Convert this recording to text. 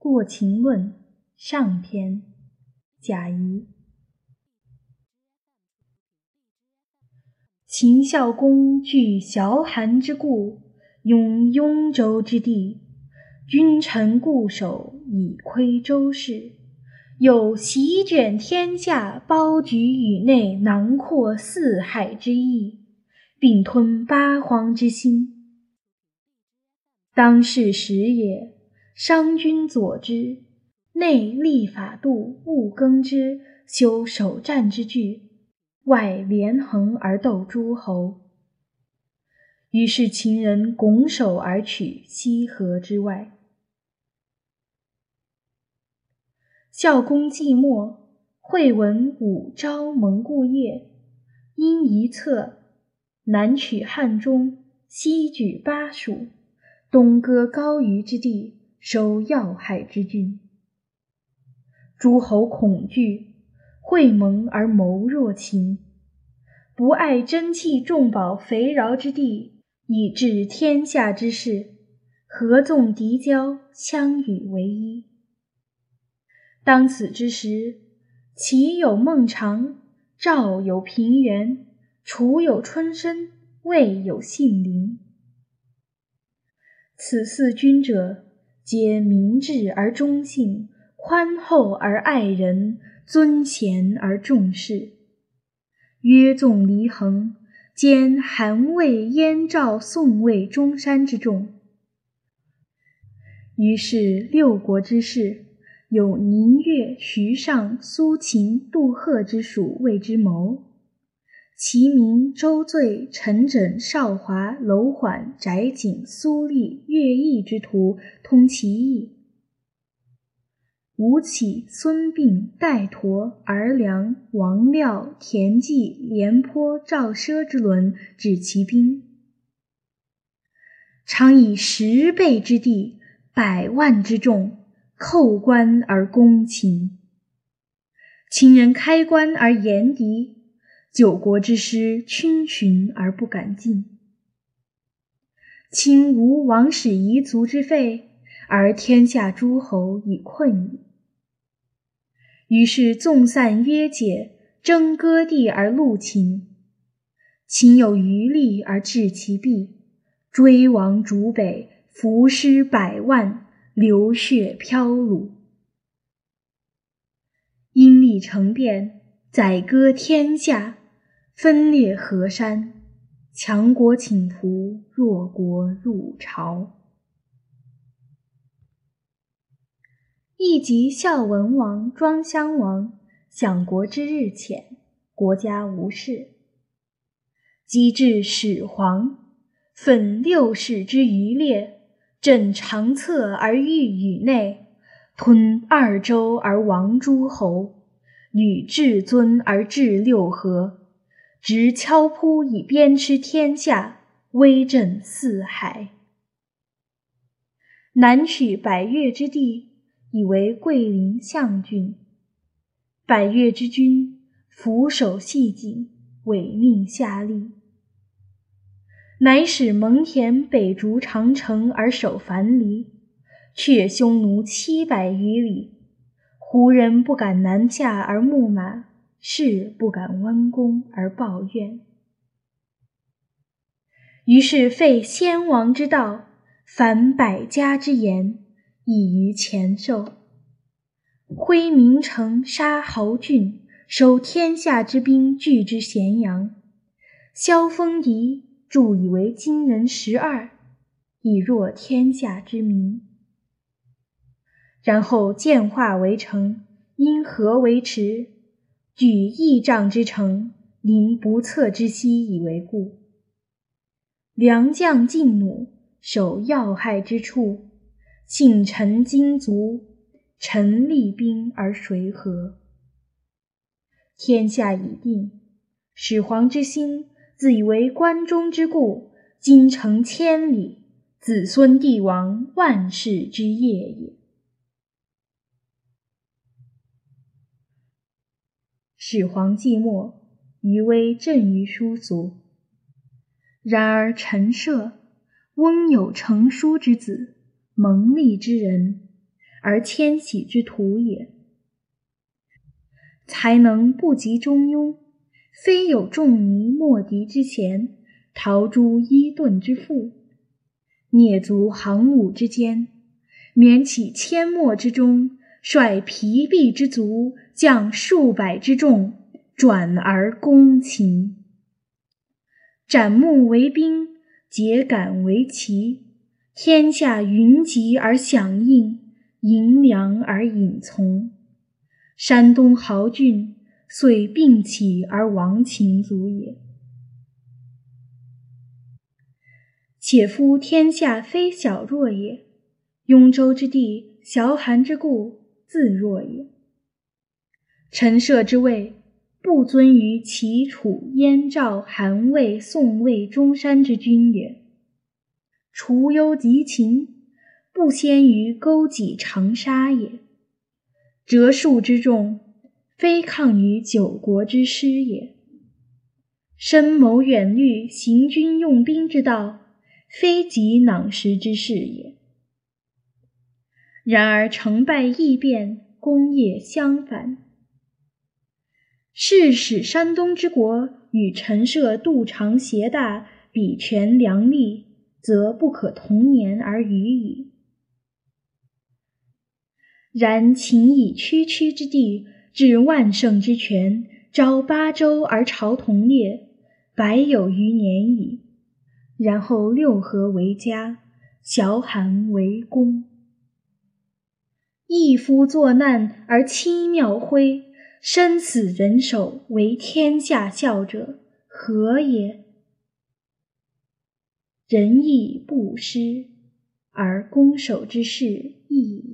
过秦论上篇，贾谊。秦孝公据崤函之固，拥雍州之地，君臣固守，以窥周室。有席卷天下，包举宇内，囊括四海之意，并吞八荒之心。当世时也。商君佐之，内立法度，务耕之，修守战之具，外连横而斗诸侯。于是秦人拱手而取西河之外。孝公既没，惠文武昭蒙故业，因一策，南取汉中，西举巴蜀，东割高于之地。收要害之郡，诸侯恐惧，会盟而谋若秦，不爱珍器重宝肥饶之地，以治天下之事，合纵敌交，相与为一。当此之时，齐有孟尝，赵有平原，楚有春申，魏有信陵。此四君者。皆明智而忠信，宽厚而爱人，尊贤而重士，约纵离衡，兼韩魏燕赵宋魏中山之众。于是六国之士，有宁越、徐尚、苏秦、杜赫之属为之谋。其名周醉、陈轸、邵华、楼缓、翟景、苏厉、乐毅之徒通其意。吴起、孙膑、戴佗、儿良、王廖、田忌、廉颇、赵奢之伦指其兵，常以十倍之地、百万之众，叩关而攻秦。秦人开关而言敌。九国之师逡巡而不敢进，秦无王室遗族之废，而天下诸侯已困矣。于是纵散约解，争割地而戮秦。秦有余力而制其弊，追王逐北，伏尸百万，流血飘橹。因利成变，宰割天下。分裂河山，强国倾图，弱国入朝。亦及孝文王、庄襄王，享国之日浅，国家无事。及至始皇，奋六世之余烈，振长策而御宇内，吞二周而亡诸侯，履至尊而治六合。执敲扑以鞭笞天下，威震四海。南取百越之地，以为桂林象郡。百越之君，俯首系颈，委命下吏。乃使蒙恬北逐长城而守樊篱，却匈奴七百余里，胡人不敢南下而牧马。士不敢弯弓而抱怨，于是废先王之道，反百家之言，以于前寿。挥名城，杀豪俊，收天下之兵，拒之咸阳。萧封狄，铸以为今人十二，以弱天下之民。然后建化为城，因河为池。举亿丈之城，临不测之溪以为固。良将劲弩，守要害之处，信臣精卒，臣立兵而随和。天下已定，始皇之心自以为关中之固，京城千里，子孙帝王万世之业也。始皇既没，余威震于殊俗。然而陈涉，翁有成书之子，蒙利之人，而迁徙之徒也。才能不及中庸，非有仲尼莫敌之贤，陶朱伊顿之富，蹑足行伍之间，免起阡陌之中，率疲弊之卒，将数百之众，转而攻秦。斩木为兵，秸秆为旗，天下云集而响应，迎粮而引从。山东豪俊，遂并起而亡秦族也。且夫天下非小弱也，雍州之地，崤函之固，自若也。陈涉之位，不尊于齐、楚、燕、赵、韩、魏、宋、魏、中山之君也；除忧及秦，不先于勾稽、长沙也。折数之众，非抗于九国之师也；深谋远虑、行军用兵之道，非及囊实之事也。然而成败易变，功业相反。是使山东之国与陈涉、杜长、协大比权量力，则不可同年而语矣。然秦以区区之地，置万乘之权，招八州而朝同列，百有余年矣。然后六合为家，崤函为宫。一夫作难而妻庙徽，生死人手，为天下笑者，何也？仁义不施，而攻守之势异。